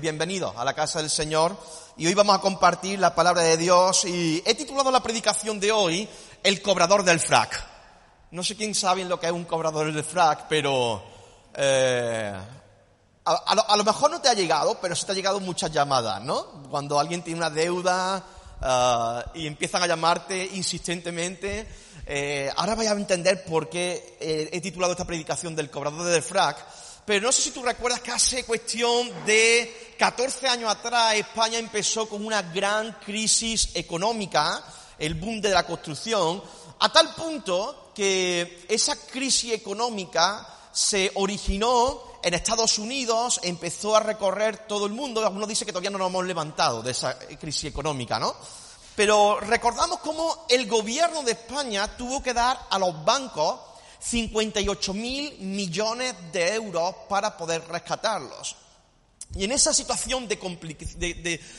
Bienvenidos a la casa del Señor y hoy vamos a compartir la palabra de Dios y he titulado la predicación de hoy El cobrador del frac. No sé quién sabe lo que es un cobrador del frac, pero eh, a, lo, mejor no te ha llegado, pero sí te ha llegado muchas llamadas, ¿no? Cuando alguien tiene una deuda uh, y empiezan a llamarte insistentemente. Eh, ahora vais a entender por qué eh, he titulado esta predicación del cobrador del frac. Pero no sé si tú recuerdas que hace cuestión de 14 años atrás España empezó con una gran crisis económica, el boom de la construcción, a tal punto que esa crisis económica se originó en Estados Unidos, empezó a recorrer todo el mundo, algunos dicen que todavía no nos hemos levantado de esa crisis económica, ¿no? Pero recordamos cómo el gobierno de España tuvo que dar a los bancos 58 mil millones de euros para poder rescatarlos. Y en esa situación de,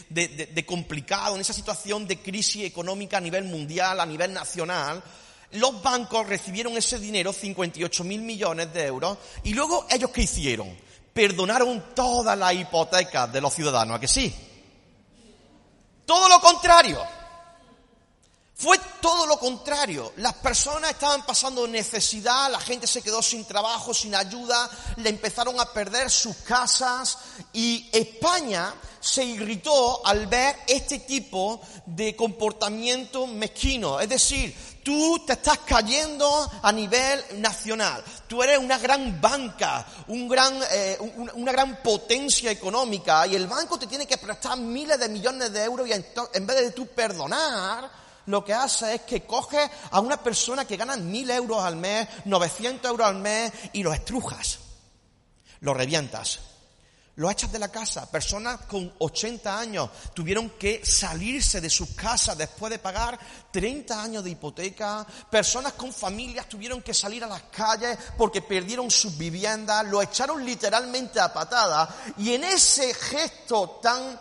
de, complicado, en esa situación de crisis económica a nivel mundial, a nivel nacional, los bancos recibieron ese dinero, 58 mil millones de euros, y luego ellos qué hicieron? Perdonaron todas las hipotecas de los ciudadanos, ¿a que sí? Todo lo contrario. Fue todo lo contrario. Las personas estaban pasando necesidad, la gente se quedó sin trabajo, sin ayuda, le empezaron a perder sus casas y España se irritó al ver este tipo de comportamiento mezquino. Es decir, tú te estás cayendo a nivel nacional. Tú eres una gran banca, gran, eh, una, gran potencia económica y el banco te tiene que prestar miles de millones de euros y en vez de tú perdonar, lo que hace es que coge a una persona que gana mil euros al mes, 900 euros al mes y lo estrujas, lo revientas, lo echas de la casa. Personas con 80 años tuvieron que salirse de sus casas después de pagar 30 años de hipoteca. Personas con familias tuvieron que salir a las calles porque perdieron sus viviendas, lo echaron literalmente a patada y en ese gesto tan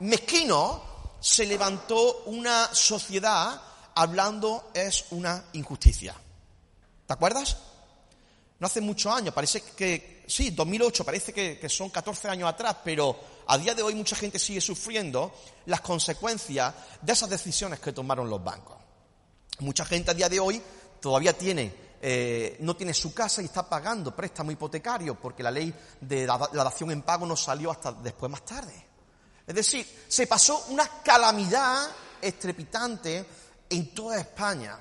mezquino, se levantó una sociedad hablando es una injusticia. ¿Te acuerdas? No hace muchos años, parece que, sí, 2008, parece que, son 14 años atrás, pero a día de hoy mucha gente sigue sufriendo las consecuencias de esas decisiones que tomaron los bancos. Mucha gente a día de hoy todavía tiene, eh, no tiene su casa y está pagando préstamo hipotecario porque la ley de la dación en pago no salió hasta después más tarde. Es decir, se pasó una calamidad estrepitante en toda España.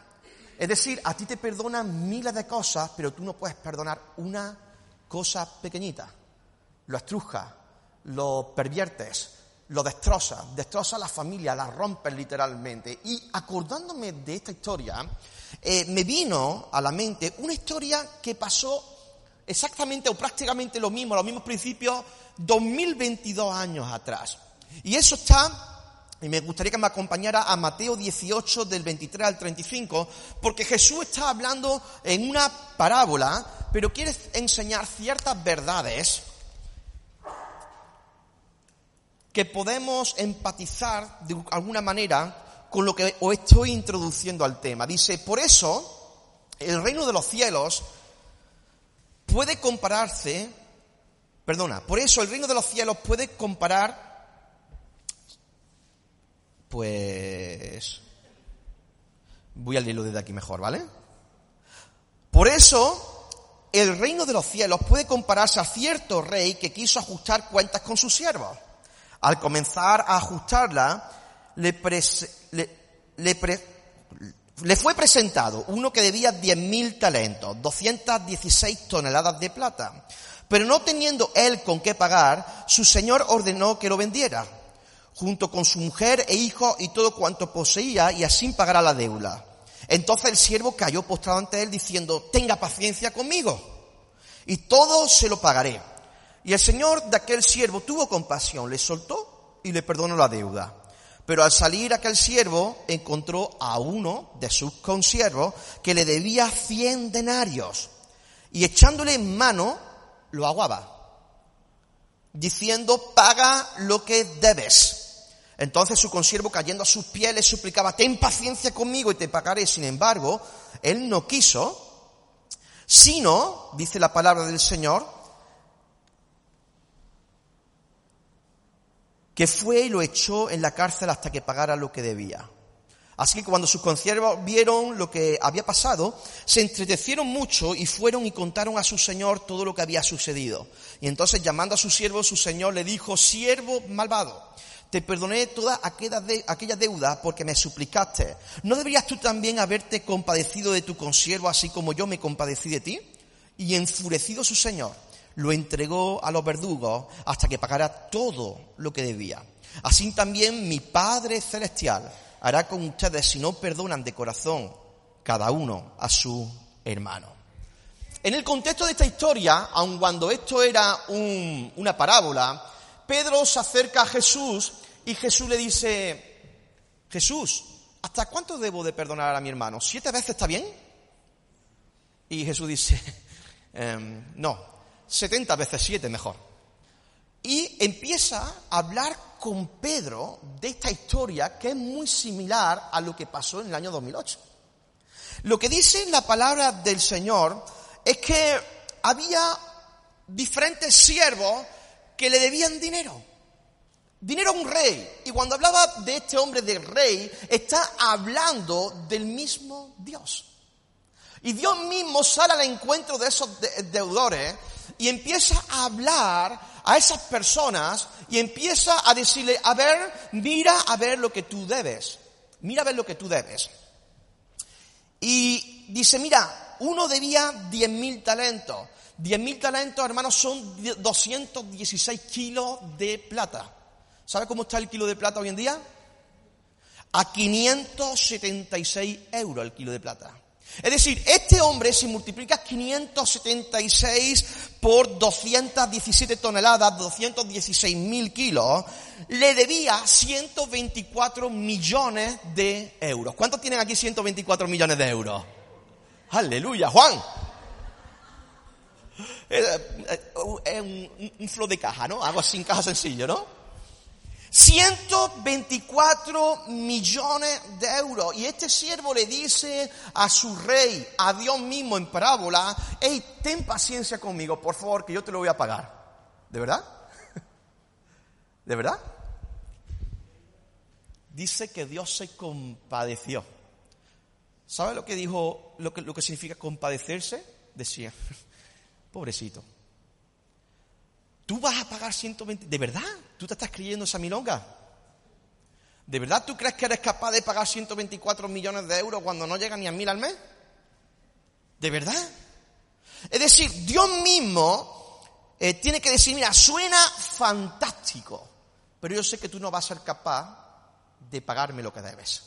Es decir, a ti te perdonan miles de cosas, pero tú no puedes perdonar una cosa pequeñita. Lo estrujas, lo perviertes, lo destrozas, destrozas la familia, la rompes literalmente. Y acordándome de esta historia, eh, me vino a la mente una historia que pasó exactamente o prácticamente lo mismo, los mismos principios, 2022 años atrás. Y eso está, y me gustaría que me acompañara a Mateo 18 del 23 al 35, porque Jesús está hablando en una parábola, pero quiere enseñar ciertas verdades que podemos empatizar de alguna manera con lo que os estoy introduciendo al tema. Dice, por eso, el reino de los cielos puede compararse, perdona, por eso el reino de los cielos puede comparar pues voy a leerlo desde aquí mejor, ¿vale? Por eso, el reino de los cielos puede compararse a cierto rey que quiso ajustar cuentas con sus siervos. Al comenzar a ajustarla, le, le, le, pre le, fue presentado uno que debía 10.000 talentos, 216 toneladas de plata. Pero no teniendo él con qué pagar, su señor ordenó que lo vendiera junto con su mujer e hijo y todo cuanto poseía, y así pagará la deuda. Entonces el siervo cayó postrado ante él diciendo, tenga paciencia conmigo, y todo se lo pagaré. Y el señor de aquel siervo tuvo compasión, le soltó y le perdonó la deuda. Pero al salir aquel siervo encontró a uno de sus consiervos que le debía cien denarios y echándole en mano lo aguaba, diciendo, paga lo que debes. Entonces su consiervo cayendo a sus pies le suplicaba, ten paciencia conmigo y te pagaré. Sin embargo, él no quiso, sino, dice la palabra del Señor, que fue y lo echó en la cárcel hasta que pagara lo que debía. Así que cuando sus consiervos vieron lo que había pasado, se entretecieron mucho y fueron y contaron a su señor todo lo que había sucedido. Y entonces llamando a su siervo, su señor le dijo, siervo malvado, te perdoné toda aquella deuda porque me suplicaste. ¿No deberías tú también haberte compadecido de tu consiervo así como yo me compadecí de ti? Y enfurecido su señor, lo entregó a los verdugos hasta que pagara todo lo que debía. Así también mi Padre Celestial hará con ustedes si no perdonan de corazón cada uno a su hermano. En el contexto de esta historia, aun cuando esto era una parábola, Pedro se acerca a Jesús y Jesús le dice, Jesús, ¿hasta cuánto debo de perdonar a mi hermano? ¿Siete veces está bien? Y Jesús dice, em, no, setenta veces siete mejor. Y empieza a hablar con Pedro de esta historia que es muy similar a lo que pasó en el año 2008. Lo que dice la palabra del Señor es que había diferentes siervos que le debían dinero. Dinero a un rey. Y cuando hablaba de este hombre de rey, está hablando del mismo Dios. Y Dios mismo sale al encuentro de esos deudores y empieza a hablar a esas personas y empieza a decirle, a ver, mira a ver lo que tú debes. Mira a ver lo que tú debes. Y dice, mira, uno debía diez mil talentos. 10.000 talentos, hermanos, son 216 kilos de plata. ¿Sabe cómo está el kilo de plata hoy en día? A 576 euros el kilo de plata. Es decir, este hombre, si multiplica 576 por 217 toneladas, 216 mil kilos, le debía 124 millones de euros. ¿Cuántos tienen aquí 124 millones de euros? Aleluya, Juan. Es, un, un, flow de caja, ¿no? Algo en caja sencillo, ¿no? 124 millones de euros. Y este siervo le dice a su rey, a Dios mismo en parábola, hey, ten paciencia conmigo, por favor, que yo te lo voy a pagar. ¿De verdad? ¿De verdad? Dice que Dios se compadeció. ¿Sabe lo que dijo, lo que, lo que significa compadecerse? Decía, Pobrecito. ¿Tú vas a pagar 120? ¿De verdad? ¿Tú te estás creyendo esa milonga? ¿De verdad tú crees que eres capaz de pagar 124 millones de euros cuando no llega ni a mil al mes? ¿De verdad? Es decir, Dios mismo eh, tiene que decir, mira, suena fantástico, pero yo sé que tú no vas a ser capaz de pagarme lo que debes.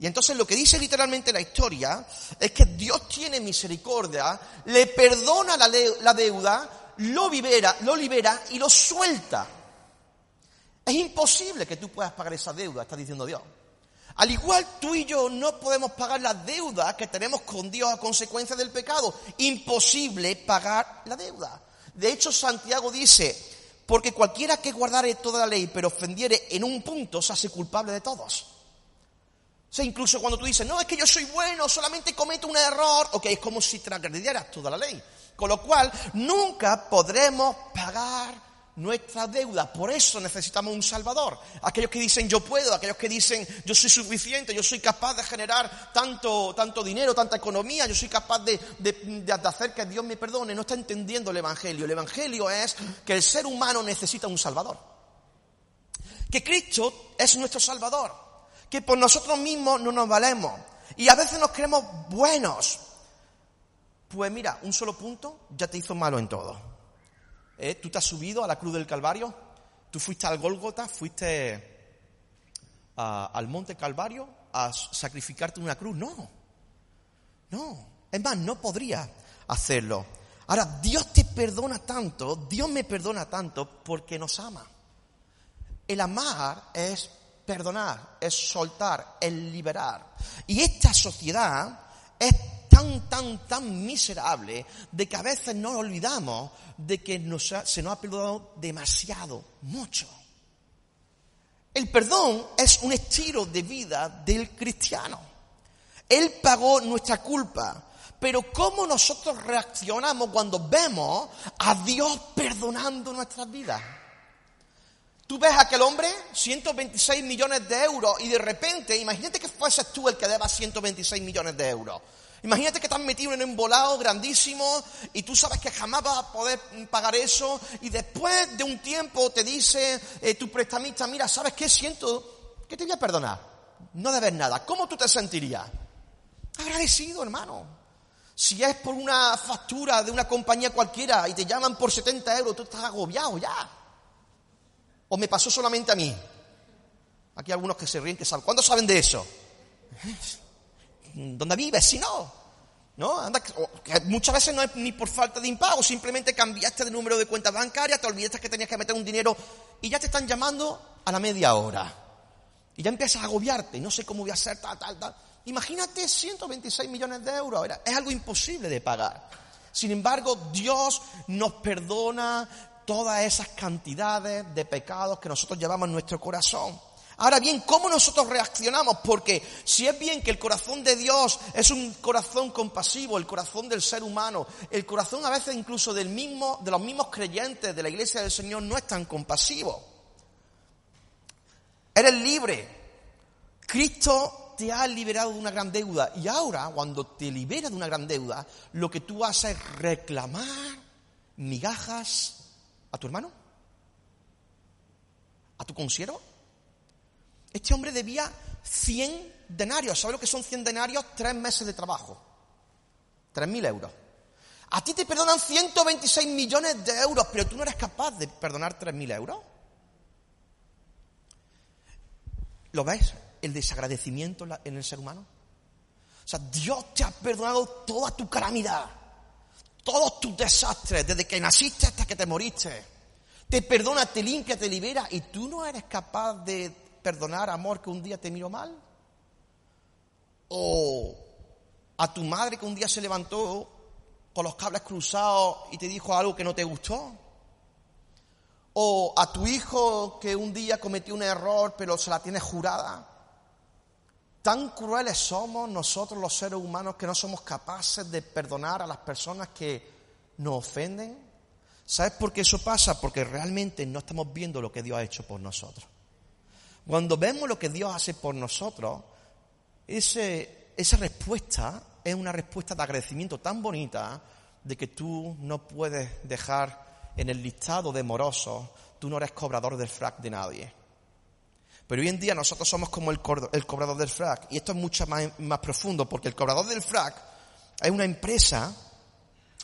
Y entonces lo que dice literalmente la historia es que Dios tiene misericordia, le perdona la, deuda, lo libera, lo libera y lo suelta. Es imposible que tú puedas pagar esa deuda, está diciendo Dios. Al igual tú y yo no podemos pagar la deuda que tenemos con Dios a consecuencia del pecado. Imposible pagar la deuda. De hecho, Santiago dice, porque cualquiera que guardare toda la ley pero ofendiere en un punto se hace culpable de todos. O sea, incluso cuando tú dices, no, es que yo soy bueno, solamente cometo un error, ok, es como si transgredieras toda la ley. Con lo cual, nunca podremos pagar nuestra deuda. Por eso necesitamos un Salvador. Aquellos que dicen yo puedo, aquellos que dicen yo soy suficiente, yo soy capaz de generar tanto, tanto dinero, tanta economía, yo soy capaz de, de hacer que Dios me perdone, no está entendiendo el Evangelio. El Evangelio es que el ser humano necesita un Salvador. Que Cristo es nuestro Salvador que por nosotros mismos no nos valemos. Y a veces nos creemos buenos. Pues mira, un solo punto ya te hizo malo en todo. ¿Eh? Tú te has subido a la cruz del Calvario, tú fuiste al Gólgota, fuiste al Monte Calvario a sacrificarte una cruz. No, no. Es más, no podría hacerlo. Ahora, Dios te perdona tanto, Dios me perdona tanto porque nos ama. El amar es perdonar, es soltar, es liberar. Y esta sociedad es tan, tan, tan miserable de que a veces nos olvidamos de que se nos ha perdonado demasiado, mucho. El perdón es un estilo de vida del cristiano. Él pagó nuestra culpa. Pero ¿cómo nosotros reaccionamos cuando vemos a Dios perdonando nuestras vidas? Tú ves a aquel hombre, 126 millones de euros, y de repente, imagínate que fueses tú el que deba 126 millones de euros. Imagínate que estás metido en un volado grandísimo y tú sabes que jamás vas a poder pagar eso y después de un tiempo te dice eh, tu prestamista, mira, ¿sabes qué? Siento que te voy a perdonar. No debes nada. ¿Cómo tú te sentirías? Agradecido, hermano. Si es por una factura de una compañía cualquiera y te llaman por 70 euros, tú estás agobiado ya. ¿O me pasó solamente a mí? Aquí hay algunos que se ríen, que saben. ¿Cuándo saben de eso? ¿Dónde vives? Si no. ¿No? Anda, muchas veces no es ni por falta de impago, simplemente cambiaste de número de cuenta bancaria, te olvidaste que tenías que meter un dinero y ya te están llamando a la media hora. Y ya empiezas a agobiarte, no sé cómo voy a hacer, tal, tal, tal. Imagínate 126 millones de euros, es algo imposible de pagar. Sin embargo, Dios nos perdona todas esas cantidades de pecados que nosotros llevamos en nuestro corazón. Ahora bien, ¿cómo nosotros reaccionamos? Porque si es bien que el corazón de Dios es un corazón compasivo, el corazón del ser humano, el corazón a veces incluso del mismo, de los mismos creyentes de la iglesia del Señor no es tan compasivo. Eres libre. Cristo te ha liberado de una gran deuda. Y ahora, cuando te liberas de una gran deuda, lo que tú haces es reclamar migajas a tu hermano, a tu consiervo, este hombre debía 100 denarios. ¿Sabes lo que son 100 denarios? Tres meses de trabajo. 3.000 euros. A ti te perdonan 126 millones de euros, pero tú no eres capaz de perdonar 3.000 euros. ¿Lo ves? El desagradecimiento en el ser humano. O sea, Dios te ha perdonado toda tu calamidad, todos tus desastres, desde que naciste hasta que te moriste. Te perdona, te limpia, te libera y tú no eres capaz de perdonar, amor, que un día te miró mal? ¿O a tu madre que un día se levantó con los cables cruzados y te dijo algo que no te gustó? ¿O a tu hijo que un día cometió un error pero se la tiene jurada? Tan crueles somos nosotros los seres humanos que no somos capaces de perdonar a las personas que nos ofenden. ¿Sabes por qué eso pasa? Porque realmente no estamos viendo lo que Dios ha hecho por nosotros. Cuando vemos lo que Dios hace por nosotros, esa respuesta es una respuesta de agradecimiento tan bonita de que tú no puedes dejar en el listado de morosos, tú no eres cobrador del frac de nadie. Pero hoy en día nosotros somos como el, cobrador del frac. Y esto es mucho más, más profundo, porque el cobrador del frac es una empresa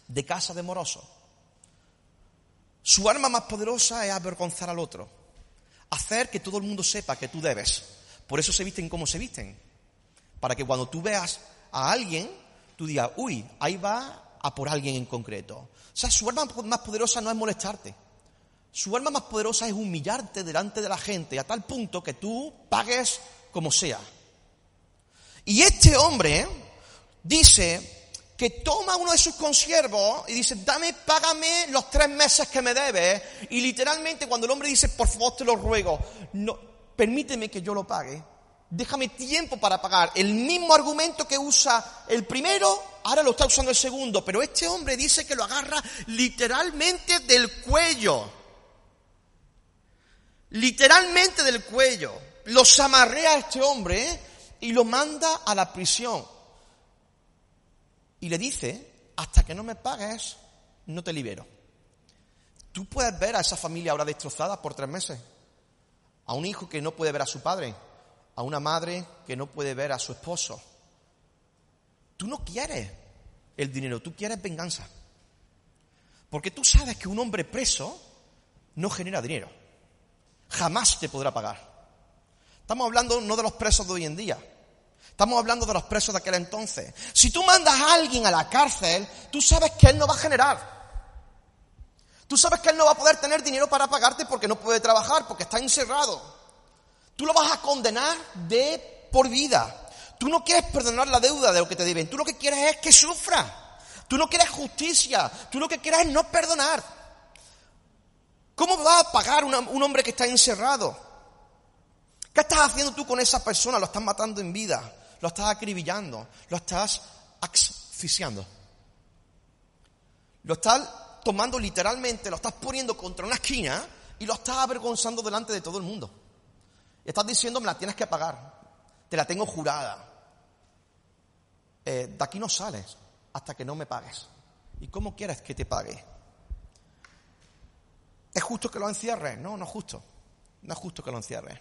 de casa de morosos. Su arma más poderosa es avergonzar al otro hacer que todo el mundo sepa que tú debes. Por eso se visten como se visten. Para que cuando tú veas a alguien, tú digas, uy, ahí va a por alguien en concreto. O sea, su arma más poderosa no es molestarte. Su arma más poderosa es humillarte delante de la gente a tal punto que tú pagues como sea. Y este hombre dice, que toma uno de sus consiervos y dice, dame, págame los tres meses que me debes. Y literalmente cuando el hombre dice, por favor te lo ruego, no, permíteme que yo lo pague. Déjame tiempo para pagar. El mismo argumento que usa el primero, ahora lo está usando el segundo. Pero este hombre dice que lo agarra literalmente del cuello. Literalmente del cuello. Los amarrea a este hombre y lo manda a la prisión y le dice, hasta que no me pagues, no te libero. Tú puedes ver a esa familia ahora destrozada por tres meses, a un hijo que no puede ver a su padre, a una madre que no puede ver a su esposo. Tú no quieres el dinero, tú quieres venganza. Porque tú sabes que un hombre preso no genera dinero. Jamás te podrá pagar. Estamos hablando no de los presos de hoy en día, Estamos hablando de los presos de aquel entonces. Si tú mandas a alguien a la cárcel, tú sabes que él no va a generar. Tú sabes que él no va a poder tener dinero para pagarte porque no puede trabajar, porque está encerrado. Tú lo vas a condenar de por vida. Tú no quieres perdonar la deuda de lo que te deben. Tú lo que quieres es que sufra. Tú no quieres justicia. Tú lo que quieres es no perdonar. ¿Cómo va a pagar un hombre que está encerrado? ¿Qué estás haciendo tú con esa persona? Lo estás matando en vida. Lo estás acribillando. Lo estás asfixiando. Lo estás tomando literalmente, lo estás poniendo contra una esquina y lo estás avergonzando delante de todo el mundo. Estás diciendo, me la tienes que pagar, te la tengo jurada. Eh, de aquí no sales hasta que no me pagues. ¿Y cómo quieres que te pague? ¿Es justo que lo encierres? No, no es justo. No es justo que lo encierres.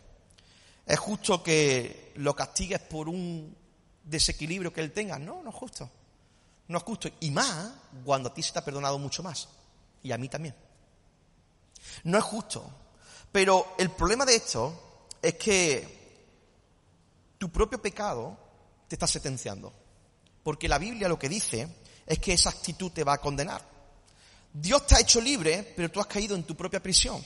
¿Es justo que lo castigues por un desequilibrio que él tenga? No, no es justo. No es justo. Y más cuando a ti se te ha perdonado mucho más. Y a mí también. No es justo. Pero el problema de esto es que tu propio pecado te está sentenciando. Porque la Biblia lo que dice es que esa actitud te va a condenar. Dios te ha hecho libre, pero tú has caído en tu propia prisión.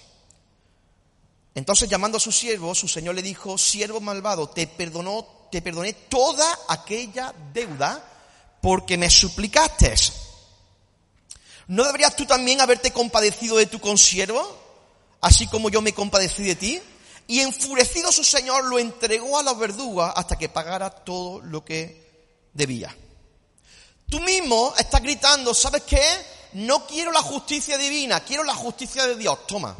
Entonces, llamando a su siervo, su señor le dijo, siervo malvado, te perdonó, te perdoné toda aquella deuda porque me suplicaste. ¿No deberías tú también haberte compadecido de tu consiervo, así como yo me compadecí de ti? Y enfurecido su señor lo entregó a los verdugos hasta que pagara todo lo que debía. Tú mismo estás gritando, ¿sabes qué? No quiero la justicia divina, quiero la justicia de Dios. Toma.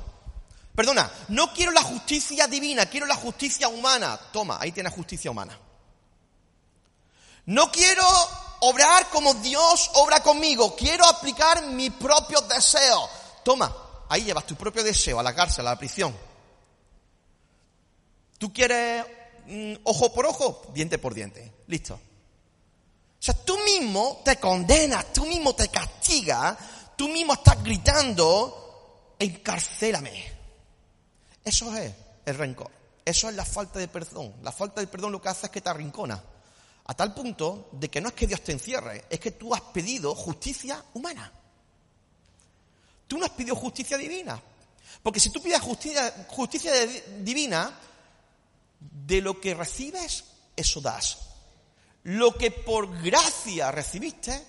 Perdona, no quiero la justicia divina, quiero la justicia humana. Toma, ahí tienes justicia humana. No quiero obrar como Dios obra conmigo. Quiero aplicar mis propios deseos. Toma, ahí llevas tu propio deseo a la cárcel, a la prisión. ¿Tú quieres mm, ojo por ojo? Diente por diente. Listo. O sea, tú mismo te condenas, tú mismo te castigas, tú mismo estás gritando, encarcélame. Eso es el rencor. Eso es la falta de perdón. La falta de perdón lo que hace es que te arrincona. A tal punto de que no es que Dios te encierre, es que tú has pedido justicia humana. Tú no has pedido justicia divina. Porque si tú pides justicia, justicia divina, de lo que recibes, eso das. Lo que por gracia recibiste,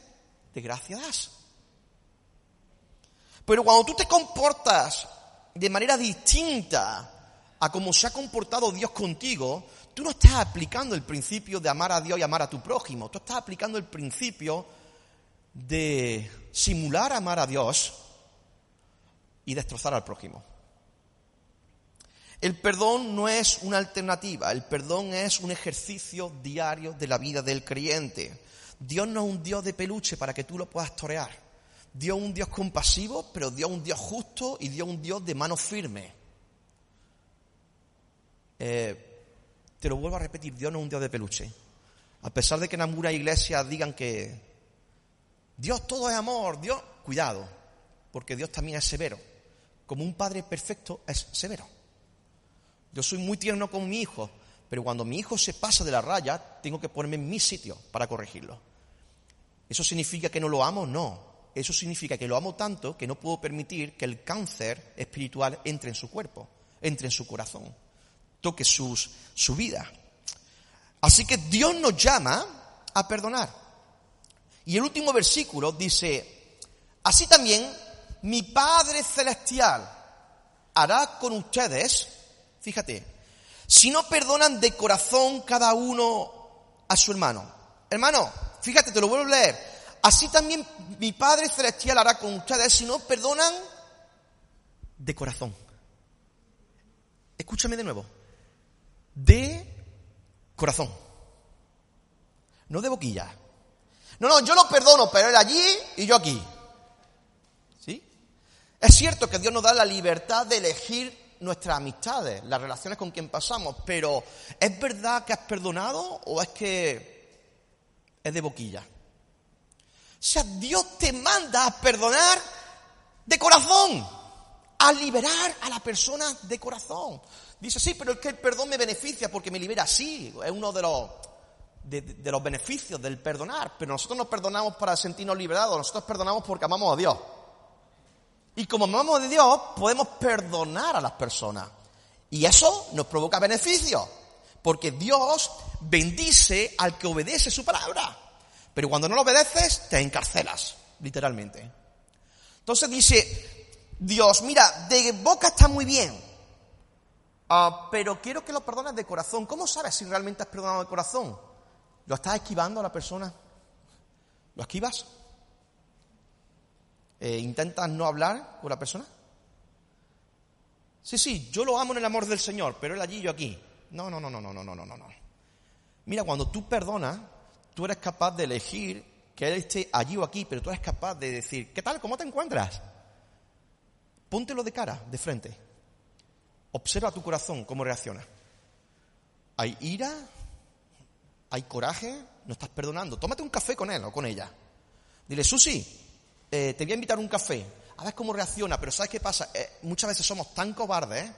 de gracia das. Pero cuando tú te comportas de manera distinta a cómo se ha comportado Dios contigo, tú no estás aplicando el principio de amar a Dios y amar a tu prójimo, tú estás aplicando el principio de simular amar a Dios y destrozar al prójimo. El perdón no es una alternativa, el perdón es un ejercicio diario de la vida del creyente. Dios no es un Dios de peluche para que tú lo puedas torear. Dios un Dios compasivo, pero Dios un Dios justo y Dios un Dios de mano firme. Eh, te lo vuelvo a repetir, Dios no es un Dios de peluche. A pesar de que en algunas iglesias digan que Dios todo es amor, Dios, cuidado, porque Dios también es severo. Como un padre perfecto es severo. Yo soy muy tierno con mi hijo, pero cuando mi hijo se pasa de la raya, tengo que ponerme en mi sitio para corregirlo. ¿Eso significa que no lo amo? No. Eso significa que lo amo tanto que no puedo permitir que el cáncer espiritual entre en su cuerpo, entre en su corazón toque sus, su vida. Así que Dios nos llama a perdonar. Y el último versículo dice, así también mi Padre Celestial hará con ustedes, fíjate, si no perdonan de corazón cada uno a su hermano. Hermano, fíjate, te lo vuelvo a leer. Así también mi Padre Celestial hará con ustedes si no perdonan de corazón. Escúchame de nuevo de corazón, no de boquilla. No, no, yo lo perdono, pero él allí y yo aquí. ¿Sí? Es cierto que Dios nos da la libertad de elegir nuestras amistades, las relaciones con quien pasamos, pero ¿es verdad que has perdonado o es que es de boquilla? O sea, Dios te manda a perdonar de corazón, a liberar a la persona de corazón. Dice, sí, pero es que el perdón me beneficia porque me libera. Sí, es uno de los, de, los beneficios del perdonar. Pero nosotros nos perdonamos para sentirnos liberados. Nosotros perdonamos porque amamos a Dios. Y como amamos de Dios, podemos perdonar a las personas. Y eso nos provoca beneficios. Porque Dios bendice al que obedece su palabra. Pero cuando no lo obedeces, te encarcelas, literalmente. Entonces dice, Dios, mira, de boca está muy bien, ah, pero quiero que lo perdones de corazón. ¿Cómo sabes si realmente has perdonado de corazón? ¿Lo estás esquivando a la persona? ¿Lo esquivas? Eh, ¿Intentas no hablar con la persona? Sí, sí, yo lo amo en el amor del Señor, pero él allí, yo aquí. No, no, no, no, no, no, no, no, no. Mira, cuando tú perdonas, tú eres capaz de elegir que Él esté allí o aquí, pero tú eres capaz de decir, ¿qué tal? ¿Cómo te encuentras? Póntelo de cara, de frente. Observa tu corazón, cómo reacciona. ¿Hay ira? ¿Hay coraje? ¿No estás perdonando? Tómate un café con él o con ella. Dile, Susi, eh, te voy a invitar a un café. A ver cómo reacciona, pero ¿sabes qué pasa? Eh, muchas veces somos tan cobardes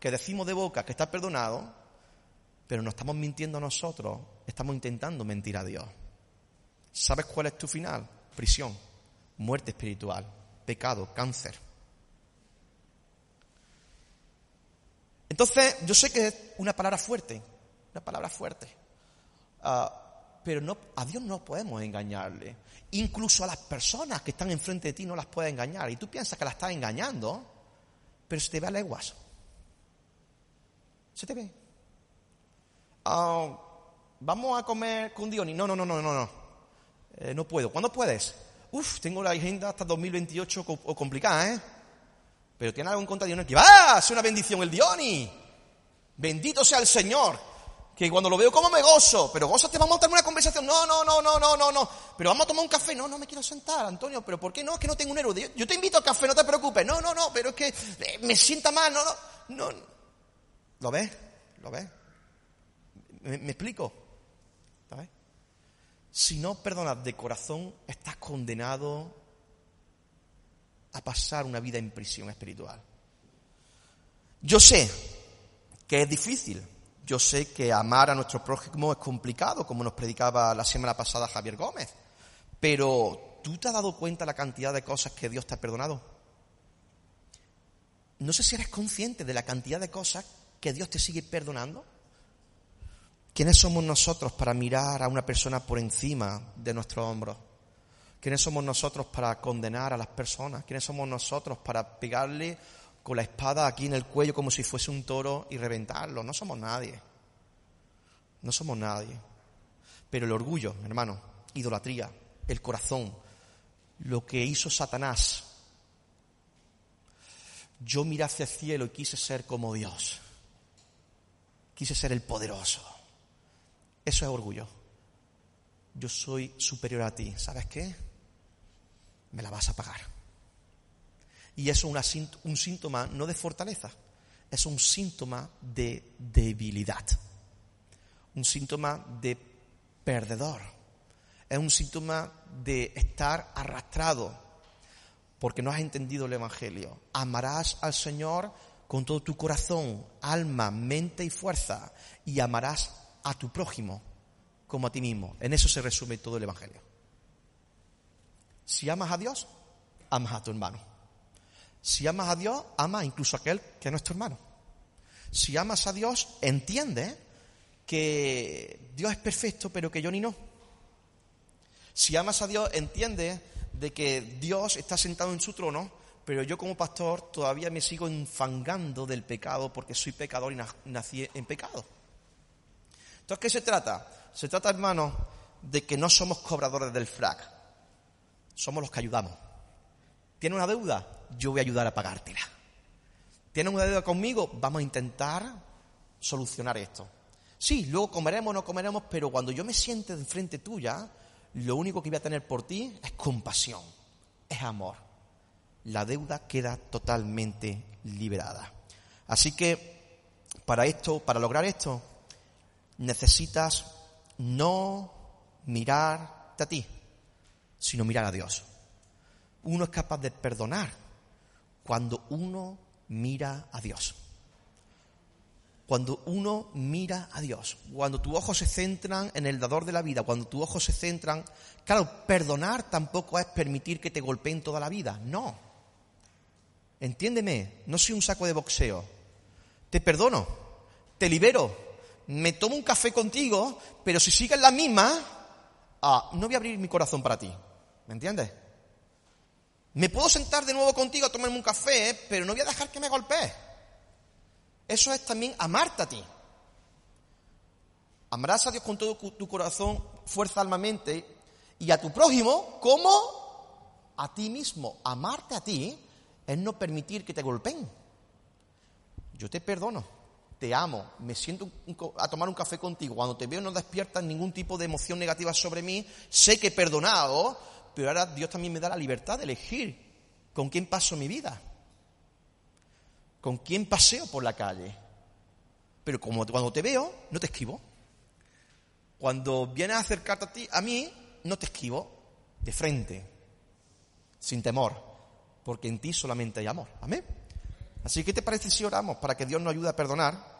que decimos de boca que estás perdonado, pero no estamos mintiendo nosotros, estamos intentando mentir a Dios. ¿Sabes cuál es tu final? Prisión, muerte espiritual, pecado, cáncer. Entonces, yo sé que es una palabra fuerte, una palabra fuerte, ah, pero no, a Dios no podemos engañarle. Incluso a las personas que están enfrente de ti no las puedes engañar. Y tú piensas que las estás engañando, pero se te ve a leguas. Se te ve. Ah, vamos a comer con Dios. No, no, no, no, no, no. Eh, no puedo. ¿Cuándo puedes? Uf, tengo la agenda hasta 2028 o complicada, ¿eh? Pero tiene algo en contra de Dios que va, es una bendición el Dioni. Bendito sea el Señor. Que cuando lo veo como me gozo, pero gozo te vamos a tener una conversación. No, no, no, no, no, no, no. Pero vamos a tomar un café. No, no me quiero sentar, Antonio. Pero ¿por qué no? Es que no tengo un héroe. Yo te invito al café, no te preocupes. No, no, no, pero es que eh, me sienta mal. No, no, no. ¿Lo ves? ¿Lo ves? ¿Me, explico? Si no perdonas de corazón, estás condenado a pasar una vida en prisión espiritual. Yo sé que es difícil. Yo sé que amar a nuestro prójimo es complicado, como nos predicaba la semana pasada Javier Gómez. Pero ¿tú te has dado cuenta la cantidad de cosas que Dios te ha perdonado? No sé si eres consciente de la cantidad de cosas que Dios te sigue perdonando. ¿Quiénes somos nosotros para mirar a una persona por encima de nuestro hombro? ¿Quiénes somos nosotros para condenar a las personas? ¿Quiénes somos nosotros para pegarle con la espada aquí en el cuello como si fuese un toro y reventarlo? No somos nadie. No somos nadie. Pero el orgullo, hermano, idolatría, el corazón, lo que hizo Satanás. Yo miré hacia el cielo y quise ser como Dios. Quise ser el poderoso. Eso es orgullo. Yo soy superior a ti. ¿Sabes qué? Me la vas a pagar. Y eso es un síntoma no de fortaleza, es un síntoma de debilidad. Un síntoma de perdedor. Es un síntoma de estar arrastrado porque no has entendido el Evangelio. Amarás al Señor con todo tu corazón, alma, mente y fuerza y amarás a tu prójimo como a ti mismo. En eso se resume todo el Evangelio. Si amas a Dios, amas a tu hermano. Si amas a Dios, ama incluso a aquel que no es tu hermano. Si amas a Dios, entiende que Dios es perfecto, pero que yo ni no. Si amas a Dios, entiende de que Dios está sentado en su trono, pero yo como pastor todavía me sigo enfangando del pecado porque soy pecador y nací en pecado. Entonces, ¿qué se trata? Se trata, hermano, de que no somos cobradores del frac. Somos los que ayudamos. ¿Tiene una deuda? Yo voy a ayudar a pagártela. ¿Tiene una deuda conmigo? Vamos a intentar solucionar esto. Sí, luego comeremos o no comeremos, pero cuando yo me siente enfrente tuya, lo único que voy a tener por ti es compasión, es amor. La deuda queda totalmente liberada. Así que, para esto, para lograr esto, necesitas no mirarte a ti, sino mirar a Dios. Uno es capaz de perdonar cuando uno mira a Dios. Cuando uno mira a Dios, cuando tus ojos se centran en el dador de la vida, cuando tus ojos se centran, claro, perdonar tampoco es permitir que te golpeen toda la vida, no. Entiéndeme, no soy un saco de boxeo. Te perdono, te libero, me tomo un café contigo, pero si sigues la misma, ah, no voy a abrir mi corazón para ti. ¿Me entiendes? Me puedo sentar de nuevo contigo a tomarme un café, pero no voy a dejar que me golpees. Eso es también amarte a ti. Amarás a Dios con todo tu corazón, fuerza, alma, mente, y a tu prójimo como a ti mismo. Amarte a ti es no permitir que te golpeen. Yo te perdono, te amo, me siento a tomar un café contigo. Cuando te veo no despiertas ningún tipo de emoción negativa sobre mí. Sé que he perdonado, pero ahora Dios también me da la libertad de elegir con quién paso mi vida, con quién paseo por la calle. Pero como cuando te veo, no te esquivo. Cuando vienes a acercarte a ti, a mí, no te esquivo de frente, sin temor, porque en ti solamente hay amor. Amén. Así que, ¿qué te parece si oramos para que Dios nos ayude a perdonar